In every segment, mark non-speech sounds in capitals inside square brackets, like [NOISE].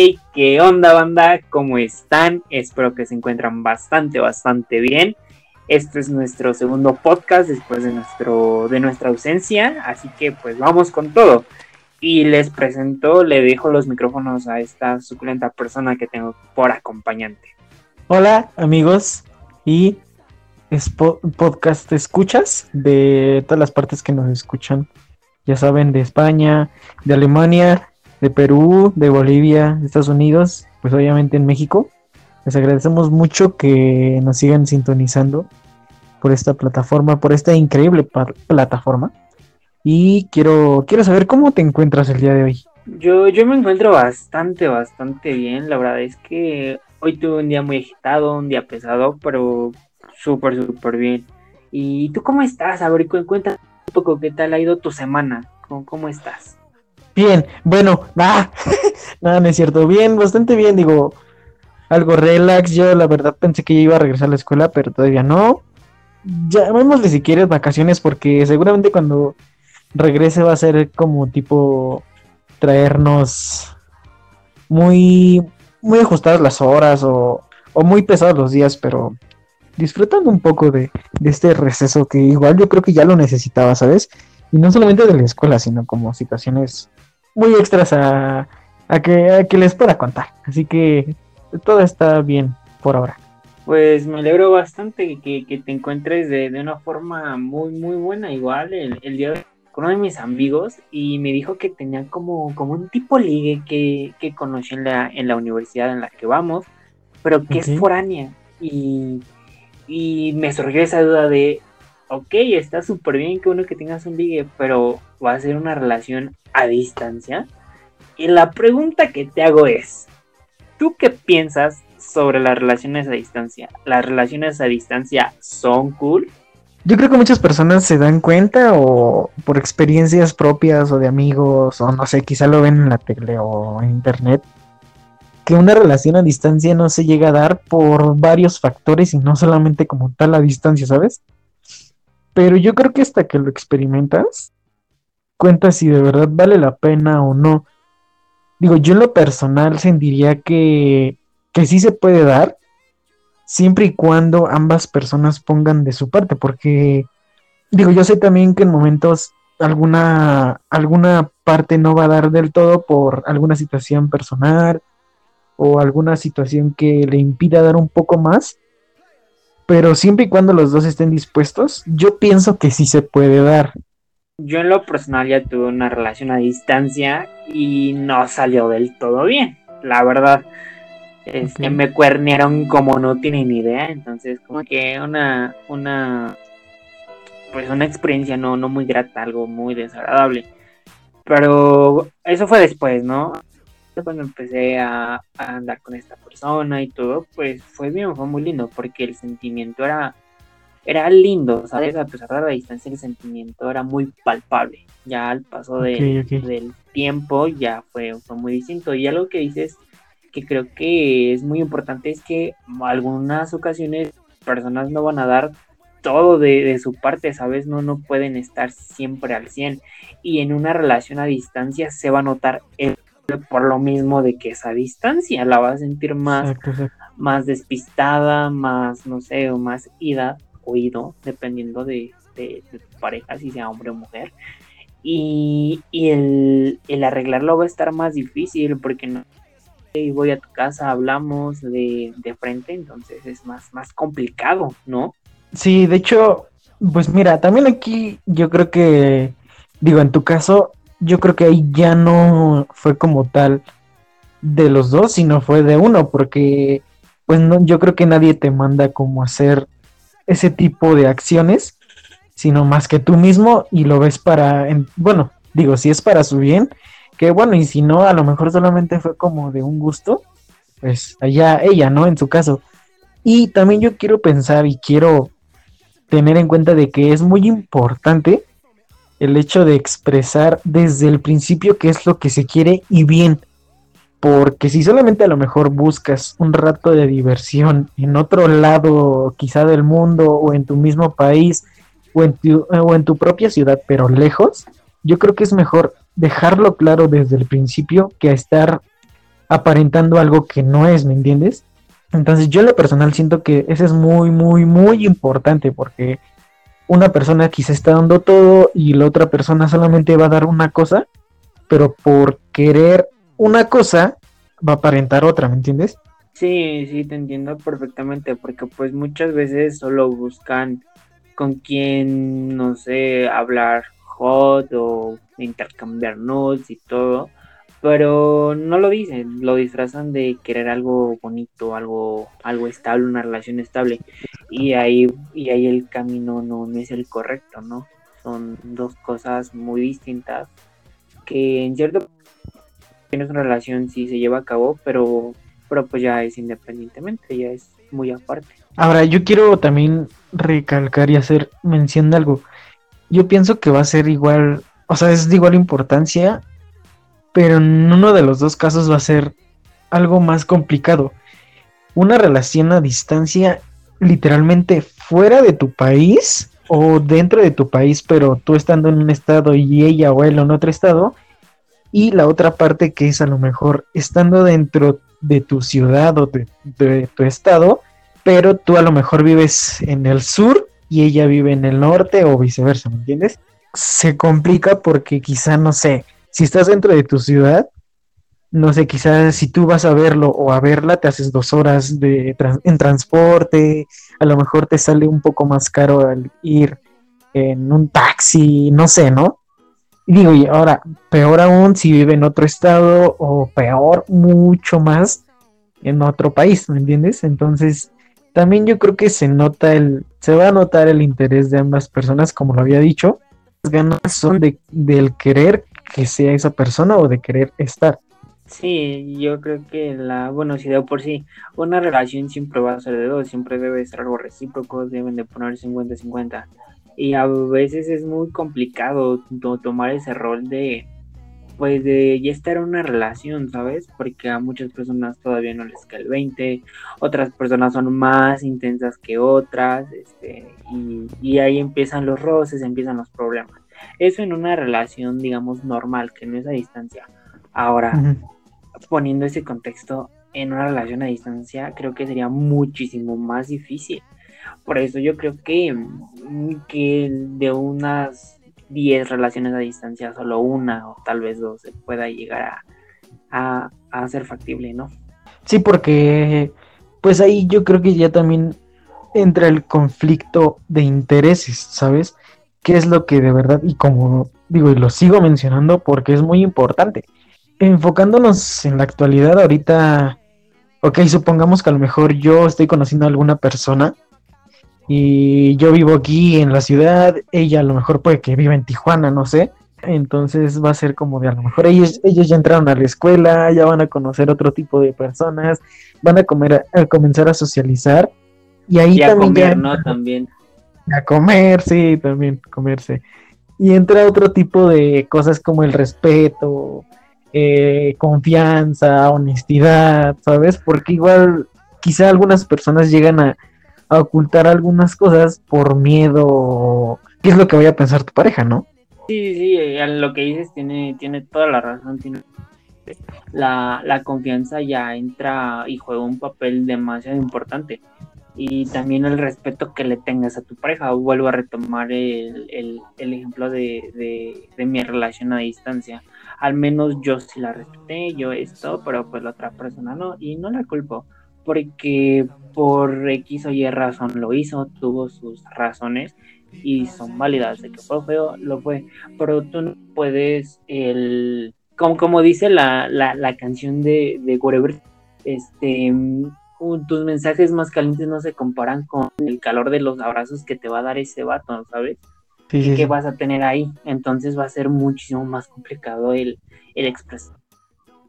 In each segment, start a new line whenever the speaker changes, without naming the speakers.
Hey, ¿qué onda banda? ¿Cómo están? Espero que se encuentran bastante, bastante bien. Este es nuestro segundo podcast después de, nuestro, de nuestra ausencia, así que pues vamos con todo. Y les presento, le dejo los micrófonos a esta suculenta persona que tengo por acompañante.
Hola amigos y podcast escuchas de todas las partes que nos escuchan. Ya saben, de España, de Alemania, de Perú, de Bolivia, de Estados Unidos, pues obviamente en México. Les agradecemos mucho que nos sigan sintonizando por esta plataforma, por esta increíble plataforma. Y quiero, quiero saber cómo te encuentras el día de hoy.
Yo, yo me encuentro bastante, bastante bien. La verdad es que hoy tuve un día muy agitado, un día pesado, pero súper, súper bien. ¿Y tú cómo estás? A ver, cuéntame un poco qué tal ha ido tu semana. ¿Cómo, cómo estás?
Bien, bueno, [LAUGHS] ah, nada, no es cierto. Bien, bastante bien, digo, algo relax. Yo la verdad pensé que iba a regresar a la escuela, pero todavía no. Llamémosle si quieres vacaciones, porque seguramente cuando regrese va a ser como tipo traernos muy, muy ajustadas las horas o, o muy pesados los días, pero disfrutando un poco de, de, este receso que igual yo creo que ya lo necesitaba, ¿sabes? Y no solamente de la escuela, sino como situaciones muy extras a, que, que les pueda contar. Así que todo está bien por ahora.
Pues me alegro bastante que, que te encuentres de, de, una forma muy, muy buena. Igual el, el día de con uno de mis amigos y me dijo que tenía como, como un tipo ligue que, que conoció en la, en la universidad en la que vamos, pero que es foránea. Y, y me surgió esa duda de, ok, está súper bien que uno que tengas un ligue, pero va a ser una relación a distancia. Y la pregunta que te hago es, ¿tú qué piensas sobre las relaciones a distancia? ¿Las relaciones a distancia son cool?
Yo creo que muchas personas se dan cuenta o por experiencias propias o de amigos o no sé, quizá lo ven en la tele o en internet, que una relación a distancia no se llega a dar por varios factores y no solamente como tal a distancia, ¿sabes? Pero yo creo que hasta que lo experimentas, cuenta si de verdad vale la pena o no. Digo, yo en lo personal sentiría que, que sí se puede dar, siempre y cuando ambas personas pongan de su parte, porque digo, yo sé también que en momentos alguna, alguna parte no va a dar del todo por alguna situación personal o alguna situación que le impida dar un poco más, pero siempre y cuando los dos estén dispuestos, yo pienso que sí se puede dar
yo en lo personal ya tuve una relación a distancia y no salió del todo bien, la verdad. Este, Me cuernearon como no tienen idea, entonces como que una, una, pues una experiencia no, no muy grata, algo muy desagradable. Pero eso fue después, ¿no? Cuando empecé a, a andar con esta persona y todo, pues fue bien, fue muy lindo, porque el sentimiento era era lindo, ¿sabes? A pesar de la distancia, el sentimiento era muy palpable. Ya al paso del tiempo ya fue, fue muy distinto. Y algo que dices que creo que es muy importante es que algunas ocasiones personas no van a dar todo de, su parte, ¿sabes? No, no pueden estar siempre al 100. Y en una relación a distancia se va a notar por lo mismo de que esa distancia la va a sentir más, más despistada, más, no sé, o más ida oído, dependiendo de, tu pareja, si sea hombre o mujer. Y, el, arreglarlo va a estar más difícil porque no voy a tu casa, hablamos de, frente, entonces es más, más complicado, ¿no?
Sí, de hecho, pues mira, también aquí yo creo que, digo, en tu caso, yo creo que ahí ya no fue como tal de los dos, sino fue de uno, porque pues no, yo creo que nadie te manda como hacer ese tipo de acciones, sino más que tú mismo y lo ves para, bueno, digo, si es para su bien, que bueno, y si no, a lo mejor solamente fue como de un gusto, pues allá ella, ¿no? En su caso. Y también yo quiero pensar y quiero tener en cuenta de que es muy importante el hecho de expresar desde el principio qué es lo que se quiere y bien. Porque si solamente a lo mejor buscas un rato de diversión en otro lado, quizá del mundo, o en tu mismo país, o en tu, o en tu propia ciudad, pero lejos, yo creo que es mejor dejarlo claro desde el principio que estar aparentando algo que no es, ¿me entiendes? Entonces yo en lo personal siento que eso es muy, muy, muy importante porque una persona quizá está dando todo y la otra persona solamente va a dar una cosa, pero por querer una cosa va a aparentar otra, ¿me entiendes?
Sí, sí, te entiendo perfectamente, porque pues muchas veces solo buscan con quién, no sé, hablar hot o intercambiar notes y todo, pero no lo dicen, lo disfrazan de querer algo bonito, algo, algo estable, una relación estable, y ahí, y ahí el camino no, no es el correcto, ¿no? Son dos cosas muy distintas que en cierto tienes una relación sí se lleva a cabo, pero, pero pues ya es independientemente, ya es muy aparte.
Ahora, yo quiero también recalcar y hacer mención de algo. Yo pienso que va a ser igual, o sea, es de igual importancia pero en uno de los dos casos va a ser algo más complicado. Una relación a distancia literalmente fuera de tu país o dentro de tu país, pero tú estando en un estado y ella o él en otro estado. Y la otra parte que es a lo mejor estando dentro de tu ciudad o de, tu estado, pero tú a lo mejor vives en el sur y ella vive en el norte o viceversa, ¿me entiendes? Se complica porque quizá, no sé, si estás dentro de tu ciudad, no sé, quizás si tú vas a verlo o a verla, te haces dos horas de en transporte, a lo mejor te sale un poco más caro al ir en un taxi, no sé, ¿no? Y digo, y ahora, peor aún si vive en otro estado o peor, mucho más en otro país, ¿me entiendes? Entonces, también yo creo que se nota el, se va a notar el interés de ambas personas, como lo había dicho. Las ganas son de, del querer que sea esa persona o de querer estar.
Sí, yo creo que la, bueno, si de por sí, una relación siempre va a ser de dos, siempre debe ser algo recíproco, deben de poner 50-50. Y a veces es muy complicado tomar ese rol de, pues de ya estar en una relación, ¿sabes? Porque a muchas personas todavía no les cae el 20, otras personas son más intensas que otras, este, y, y ahí empiezan los roces, empiezan los problemas. Eso en una relación, digamos, normal, que no es a distancia. Ahora, poniendo ese contexto en una relación a distancia, creo que sería muchísimo más difícil. Por eso yo creo que, que de unas 10 relaciones a distancia, solo una o tal vez dos se pueda llegar a, a ser factible, ¿no?
Sí, porque pues ahí yo creo que ya también entra el conflicto de intereses, ¿sabes? qué es lo que de verdad, y como digo, y lo sigo mencionando porque es muy importante. Enfocándonos en la actualidad, ahorita, ok, supongamos que a lo mejor yo estoy conociendo a alguna persona y yo vivo aquí en la ciudad, ella a lo mejor puede que viva en Tijuana, no sé. Entonces va a ser como de a lo mejor ellos, ellos ya entraron a la escuela, ya van a conocer otro tipo de personas, van a comer a, comenzar a socializar y ahí también
¿no? También
a comer, sí, también comerse. Y entra otro tipo de cosas como el respeto, eh, confianza, honestidad, ¿sabes? Porque igual quizá algunas personas llegan a, ocultar algunas cosas por miedo. ¿Qué es lo que vaya a pensar tu pareja, no?
Sí, sí, eh, lo que dices tiene, tiene toda la razón. Tiene... La, la confianza ya entra y juega un papel demasiado importante y también el respeto que le tengas a tu pareja. Vuelvo a retomar el, ejemplo de, mi relación a distancia. Al menos yo sí la respeté, yo esto, pero pues la otra persona no, y no la culpo, porque por X o Y razón lo hizo, tuvo sus razones y son válidas, de que fue feo, lo fue, pero tú no puedes, el, como, como dice la, la, la canción de, de Whatever, este tus mensajes más calientes no se comparan con el calor de los abrazos que te va a dar ese vato, ¿sabes? Sí, que vas a tener ahí. Entonces va a ser muchísimo más complicado el, el expresar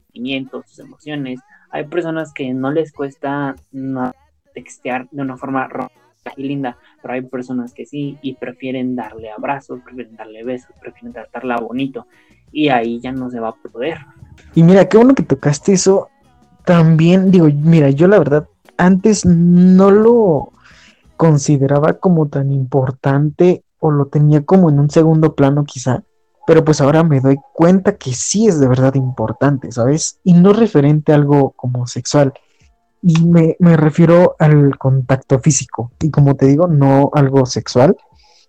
sentimientos, sus emociones. Hay personas que no les cuesta no textear de una forma romántica y linda, pero hay personas que sí y prefieren darle abrazos, prefieren darle besos, prefieren tratarla bonito y ahí ya no se va a poder.
Y mira, qué bueno que tocaste eso también digo, mira, yo la verdad antes no lo consideraba como tan importante o lo tenía como en un segundo plano quizá, pero pues ahora me doy cuenta que sí es de verdad importante, ¿sabes? Y no referente a algo como sexual. Y me, me refiero al contacto físico. Y como te digo, no algo sexual,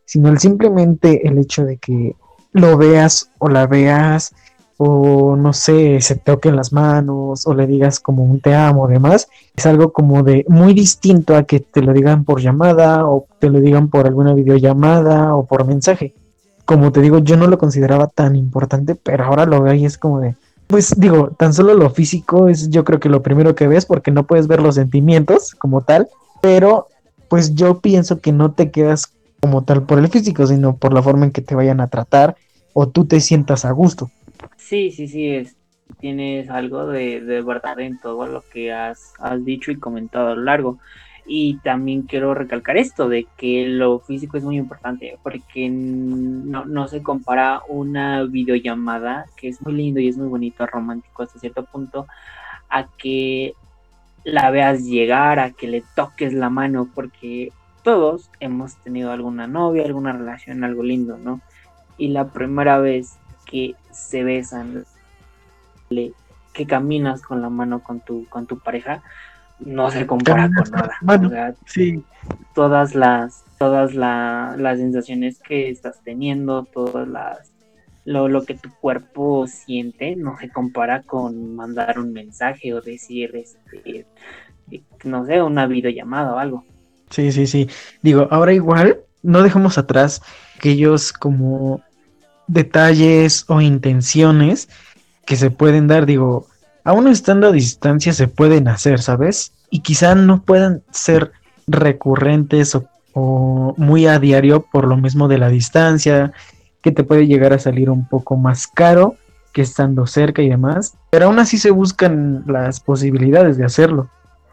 sino simplemente el hecho de que lo veas o la veas o no sé, se toquen las manos o le digas como un te amo demás, es algo como de muy distinto a que te lo digan por llamada o te lo digan por alguna videollamada o por mensaje. Como te digo, yo no lo consideraba tan importante, pero ahora lo veo y es como de, pues digo, tan solo lo físico es yo creo que lo primero que ves porque no puedes ver los sentimientos como tal, pero pues yo pienso que no te quedas como tal por el físico, sino por la forma en que te vayan a tratar o tú te sientas a gusto.
Sí, sí, sí, es, tienes algo de, de verdad en todo lo que has, has, dicho y comentado a lo largo. Y también quiero recalcar esto, de que lo físico es muy importante, porque no, no se compara una videollamada, que es muy lindo y es muy bonito, romántico hasta cierto punto, a que la veas llegar, a que le toques la mano, porque todos hemos tenido alguna novia, alguna relación, algo lindo, ¿no? Y la primera vez que se besan, que caminas con la mano con tu, con tu pareja, no se compara con nada. sí. Todas las, todas las sensaciones que estás teniendo, todas las lo, lo, que tu cuerpo siente no se compara con mandar un mensaje o decir este no sé, una videollamada o algo.
Sí, sí, sí. Digo, ahora igual no dejamos atrás aquellos como detalles o intenciones que se pueden dar, digo, aún estando a distancia se pueden hacer, ¿sabes? Y quizá no puedan ser recurrentes o, muy a diario por lo mismo de la distancia, que te puede llegar a salir un poco más caro que estando cerca y demás, pero aún así se buscan las posibilidades de hacerlo.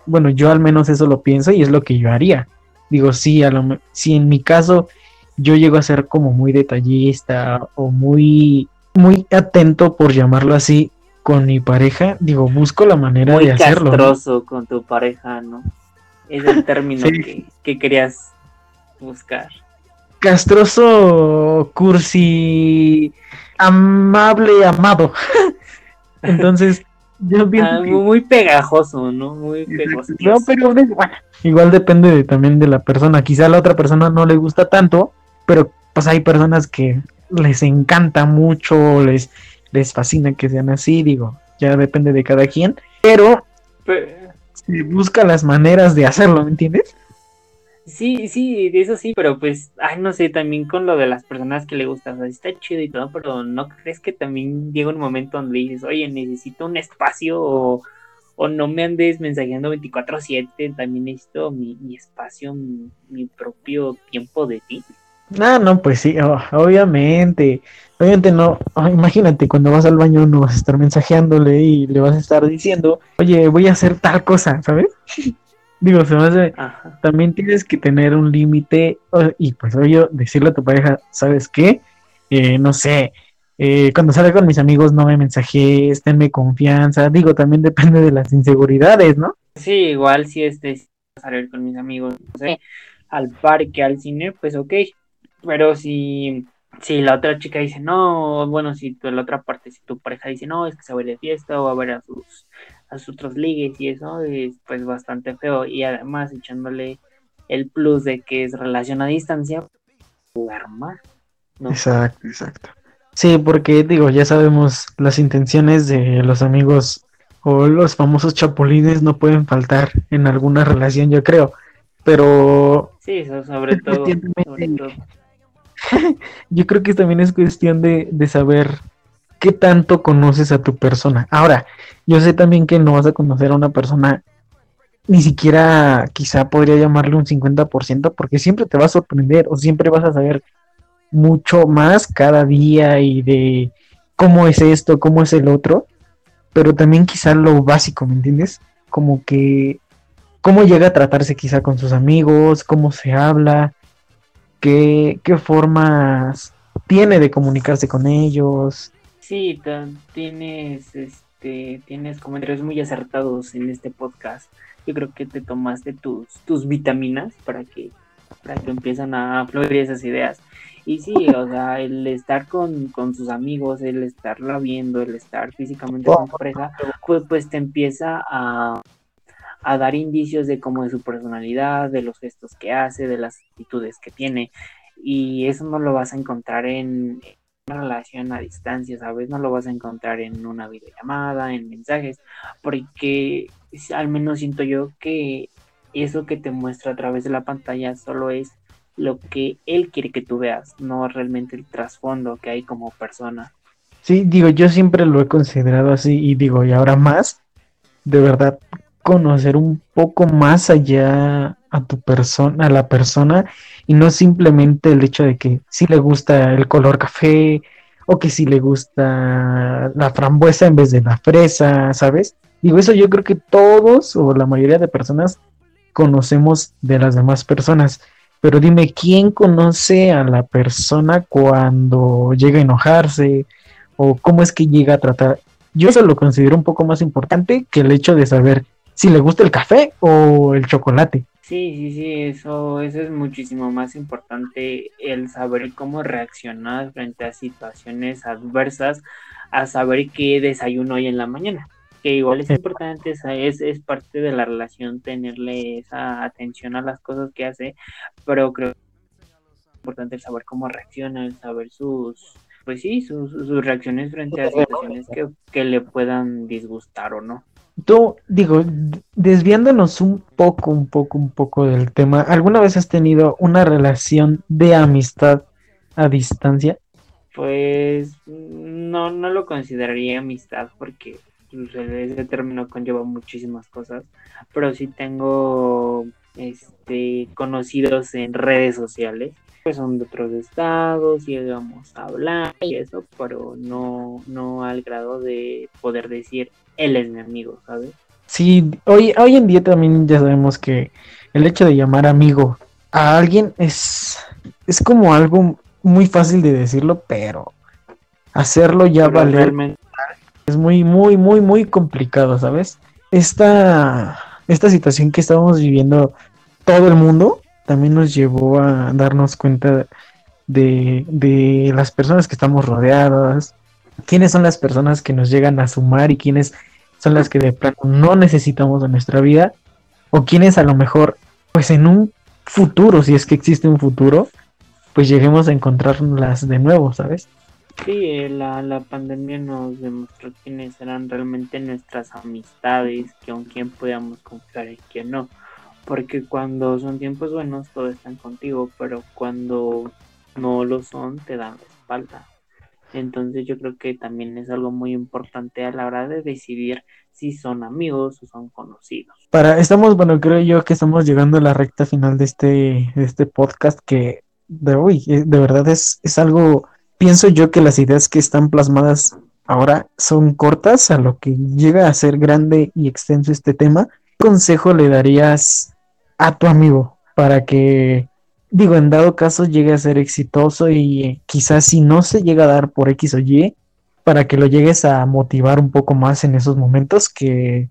Bueno, yo al menos eso lo pienso y es lo que yo haría. Digo, sí, a lo, si en mi caso yo llego a ser como muy detallista o muy, muy atento, por llamarlo así, con mi pareja, digo, busco la manera de hacerlo.
Castroso con tu pareja, ¿no? Es el término que, querías buscar.
Castroso, cursi, amable, amado. [LAUGHS] Entonces, yo pienso
ah, muy pegajoso, ¿no? Muy pegajoso. No,
pero bueno, igual depende también de la persona. Quizá a la otra persona no le gusta tanto, pero pues hay personas que les encanta mucho, les, les fascina que sean así, digo, ya depende de cada quien, pero, se busca las maneras de hacerlo, ¿me entiendes?
Sí, sí, eso sí, pero pues, ay, no sé, también con lo de las personas que le gustan, o sea, está chido y todo, pero ¿no crees que también llega un momento donde dices, oye, necesito un espacio o, no me andes mensajeando 24/7, también necesito mi, mi espacio, mi, mi propio tiempo de ti?
Ah, no, pues sí, oh, obviamente. Obviamente no, oh, imagínate cuando vas al baño no vas a estar mensajeándole y le vas a estar diciendo, oye, voy a hacer tal cosa, ¿sabes? [LAUGHS] Digo, se me también tienes que tener un límite y pues oye, decirle a tu pareja, ¿sabes qué? Eh, no sé, eh, cuando salga con mis amigos no me mensajes, tenme confianza, digo, también [LAUGHS] depende de las inseguridades, ¿no?
Sí, igual si este salir con mis amigos, no sé, al parque, al cine, pues ok, pero si, si la otra chica dice no, bueno, si la otra parte, si tu pareja dice no, es que se va a ir de fiesta o va a ver a sus, a sus otros ligues y eso es pues bastante feo. Y además echándole el plus de que es relación a distancia, jugar más.
Exacto, exacto. Sí, porque digo, ya sabemos las intenciones de los amigos o los famosos chapulines no pueden faltar en alguna relación, yo creo. Pero...
Sí, eso sobre todo. Sobre todo. [LAUGHS]
yo creo que también es cuestión de, saber qué tanto conoces a tu persona. Ahora, yo sé también que no vas a conocer a una persona, ni siquiera quizá podría llamarle un 50%, porque siempre te va a sorprender o siempre vas a saber mucho más cada día y de cómo es esto, cómo es el otro, pero también quizá lo básico, ¿me entiendes? Como que cómo llega a tratarse quizá con sus amigos, cómo se habla, qué, formas tiene de comunicarse con ellos.
Sí, tienes, este, tienes comentarios muy acertados en este podcast. Yo creo que te tomaste tus, tus vitaminas para que, para que empiezan a fluir esas ideas. Y sí, o sea, el estar con, con sus amigos, el estarla viendo, el estar físicamente con pareja, pues, pues te empieza a, a dar indicios de cómo es su personalidad, de los gestos que hace, de las actitudes que tiene. Y eso no lo vas a encontrar en una relación a distancia, ¿sabes? No lo vas a encontrar en una videollamada, en mensajes, porque al menos siento yo que eso que te muestra a través de la pantalla solo es lo que él quiere que tú veas, no realmente el trasfondo que hay como persona.
Sí, digo, yo siempre lo he considerado así y digo, y ahora más, de verdad, conocer un poco más allá a tu persona, a la persona, y no simplemente el hecho de que si le gusta el color café o que si le gusta la frambuesa en vez de la fresa, ¿sabes? Digo, eso yo creo que todos o la mayoría de personas conocemos de las demás personas. Pero dime, ¿quién conoce a la persona cuando llega a enojarse? ¿O cómo es que llega a tratar? Yo eso lo considero un poco más importante que el hecho de saber si le gusta el café o el chocolate.
Sí, sí, sí, eso, eso es muchísimo más importante, el saber cómo reaccionar frente a situaciones adversas, a saber qué desayuno hay en la mañana. Que igual es importante, es, es parte de la relación tenerle esa atención a las cosas que hace, pero creo que es importante el saber cómo reacciona, el saber sus, pues sí, sus, sus reacciones frente a situaciones que, que le puedan disgustar o no.
Tú, digo, desviándonos un poco, un poco, un poco del tema, ¿alguna vez has tenido una relación de amistad a distancia?
Pues no, no lo consideraría amistad porque pues, ese término conlleva muchísimas cosas, pero sí tengo este conocidos en redes sociales, pues son de otros estados, llegamos a hablar y eso, pero no, no al grado de poder decir él es mi amigo, ¿sabes?
Sí, hoy, hoy en día también ya sabemos que el hecho de llamar amigo a alguien es, es como algo muy fácil de decirlo, pero hacerlo ya vale. Es muy, muy, muy, muy complicado, ¿sabes? Esta, esta situación que estamos viviendo todo el mundo también nos llevó a darnos cuenta de, de las personas que estamos rodeadas, quiénes son las personas que nos llegan a sumar y quiénes son las que de plano no necesitamos en nuestra vida o quiénes a lo mejor pues en un futuro, si es que existe un futuro, pues lleguemos a encontrarlas de nuevo, ¿sabes?
Sí, la, la pandemia nos demostró quiénes eran realmente nuestras amistades, con quién podíamos confiar y quién no. Porque cuando son tiempos buenos, todos están contigo, pero cuando no lo son, te dan la espalda. Entonces yo creo que también es algo muy importante a la hora de decidir si son amigos o son conocidos.
Para, estamos, bueno, creo yo que estamos llegando a la recta final de este, este podcast que de hoy, eh, de verdad es, es algo, pienso yo que las ideas que están plasmadas ahora son cortas a lo que llega a ser grande y extenso este tema. ¿Qué consejo le darías a tu amigo para que digo, en dado caso llegue a ser exitoso y quizás si no se llega a dar por X o Y, para que lo llegues a motivar un poco más en esos momentos que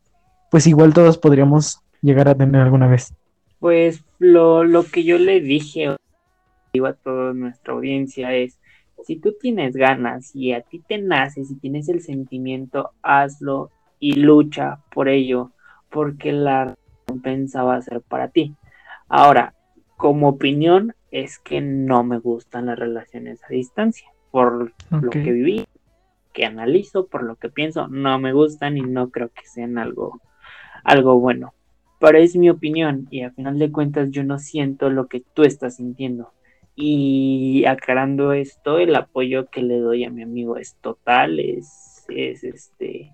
pues igual todos podríamos llegar a tener alguna vez.
Pues lo, lo que yo le dije a toda nuestra audiencia es, si tú tienes ganas y a ti te nace, si tienes el sentimiento, hazlo y lucha por ello, porque la recompensa va a ser para ti. Ahora, como opinión es que no me gustan las relaciones a distancia. Por lo que viví, que analizo, por lo que pienso, no me gustan y no creo que sean algo, algo bueno. Pero es mi opinión y a final de cuentas yo no siento lo que tú estás sintiendo. Y aclarando esto, el apoyo que le doy a mi amigo es total, es, es este,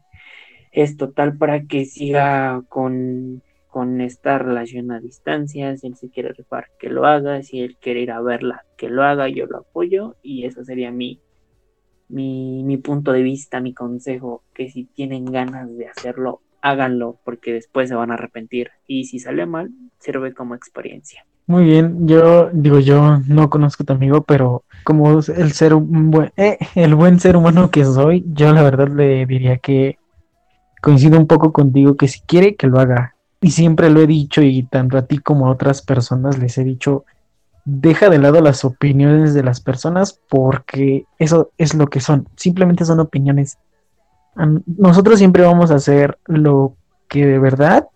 es total para que siga con con esta relación a distancia, si él se quiere rifar, que lo haga, si él quiere ir a verla, que lo haga, yo lo apoyo y eso sería mi, mi, punto de vista, mi consejo, que si tienen ganas de hacerlo, háganlo porque después se van a arrepentir y si sale mal, sirve como experiencia.
Muy bien, yo digo, yo no conozco a tu amigo, pero como el ser buen, eh, el buen ser humano que soy, yo la verdad le diría que coincido un poco contigo que si quiere que lo haga, y siempre lo he dicho y tanto a ti como a otras personas les he dicho deja de lado las opiniones de las personas porque eso es lo que son, simplemente son opiniones. Nosotros siempre vamos a hacer lo que de verdad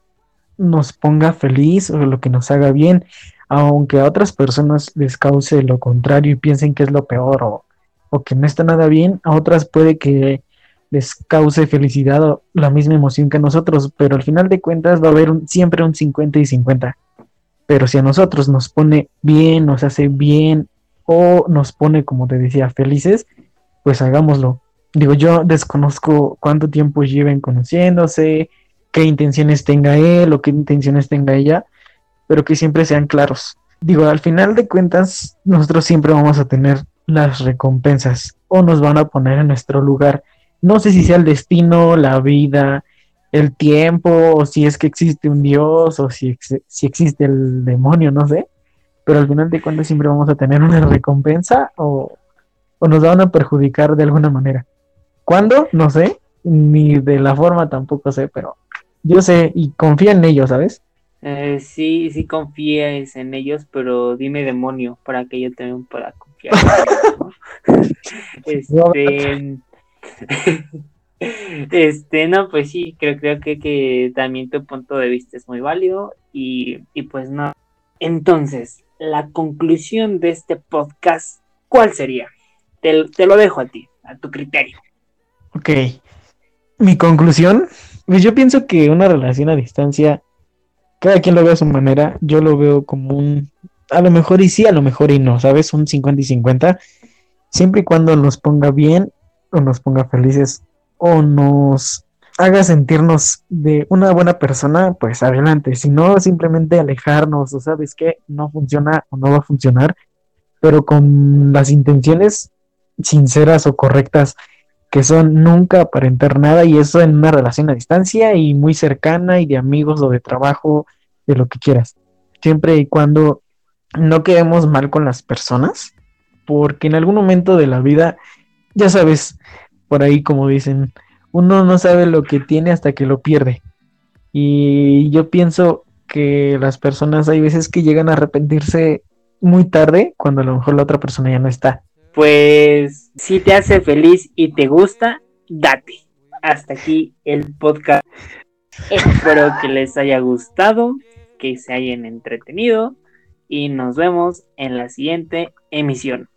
nos ponga feliz o lo que nos haga bien, aunque a otras personas les cause lo contrario y piensen que es lo peor o, o que no está nada bien, a otras puede que les cause felicidad o la misma emoción que a nosotros, pero al final de cuentas va a haber siempre un 50 y 50. Pero si a nosotros nos pone bien, nos hace bien o nos pone, como te decía, felices, pues hagámoslo. Digo, yo desconozco cuánto tiempo lleven conociéndose, qué intenciones tenga él o qué intenciones tenga ella, pero que siempre sean claros. Digo, al final de cuentas, nosotros siempre vamos a tener las recompensas o nos van a poner en nuestro lugar. No sé si sea el destino, la vida, el tiempo, o si es que existe un Dios, o si, si existe el demonio, no sé. Pero al final de cuentas siempre vamos a tener una recompensa o, o nos van a perjudicar de alguna manera. ¿Cuándo? No sé. Ni de la forma tampoco sé, pero yo sé y confía en ellos, ¿sabes?
Eh, sí, sí confías en ellos, pero dime demonio para que yo también pueda confiar. [LAUGHS] este, [LAUGHS] este, no, pues sí, creo, creo que, que, también tu punto de vista es muy válido y, y pues no. Entonces, la conclusión de este podcast, ¿cuál sería? Te, te lo dejo a ti, a tu criterio.
Ok. Mi conclusión, pues yo pienso que una relación a distancia cada quien lo ve a su manera. Yo lo veo como un, a lo mejor y sí, a lo mejor y no, ¿sabes? Un 50 y 50. Siempre y cuando nos ponga bien o nos ponga felices o nos haga sentirnos de una buena persona, pues adelante. Si no, simplemente alejarnos o sabes que no funciona o no va a funcionar, pero con las intenciones sinceras o correctas que son nunca aparentar nada y eso en una relación a distancia y muy cercana y de amigos o de trabajo, de lo que quieras. Siempre y cuando no quedemos mal con las personas, porque en algún momento de la vida, ya sabes, por ahí como dicen, uno no sabe lo que tiene hasta que lo pierde. Y yo pienso que las personas hay veces que llegan a arrepentirse muy tarde cuando a lo mejor la otra persona ya no está
pues si te hace feliz y te gusta, date. Hasta aquí el podcast. Espero que les haya gustado, que se hayan entretenido y nos vemos en la siguiente emisión.